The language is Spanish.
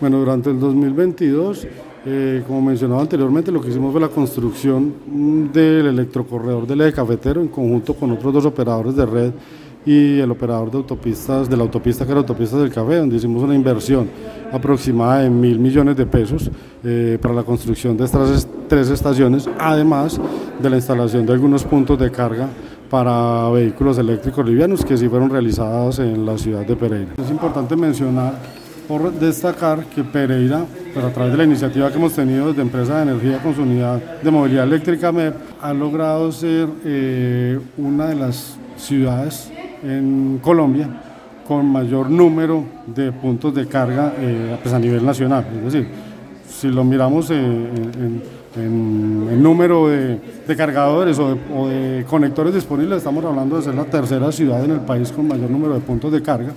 Bueno, durante el 2022, eh, como mencionaba anteriormente, lo que hicimos fue la construcción mm, del electrocorredor del eje cafetero en conjunto con otros dos operadores de red y el operador de autopistas, de la autopista que era Autopistas del Café, donde hicimos una inversión aproximada de mil millones de pesos eh, para la construcción de estas tres estaciones, además de la instalación de algunos puntos de carga para vehículos eléctricos livianos que sí fueron realizadas en la ciudad de Pereira. Es importante mencionar por destacar que Pereira, pues a través de la iniciativa que hemos tenido desde Empresa de Energía con su unidad de movilidad eléctrica, MEP, ha logrado ser eh, una de las ciudades en Colombia con mayor número de puntos de carga eh, pues a nivel nacional. Es decir, si lo miramos en, el número de, cargadores o de, conectores disponibles, estamos hablando de ser la tercera ciudad en el país con mayor número de puntos de carga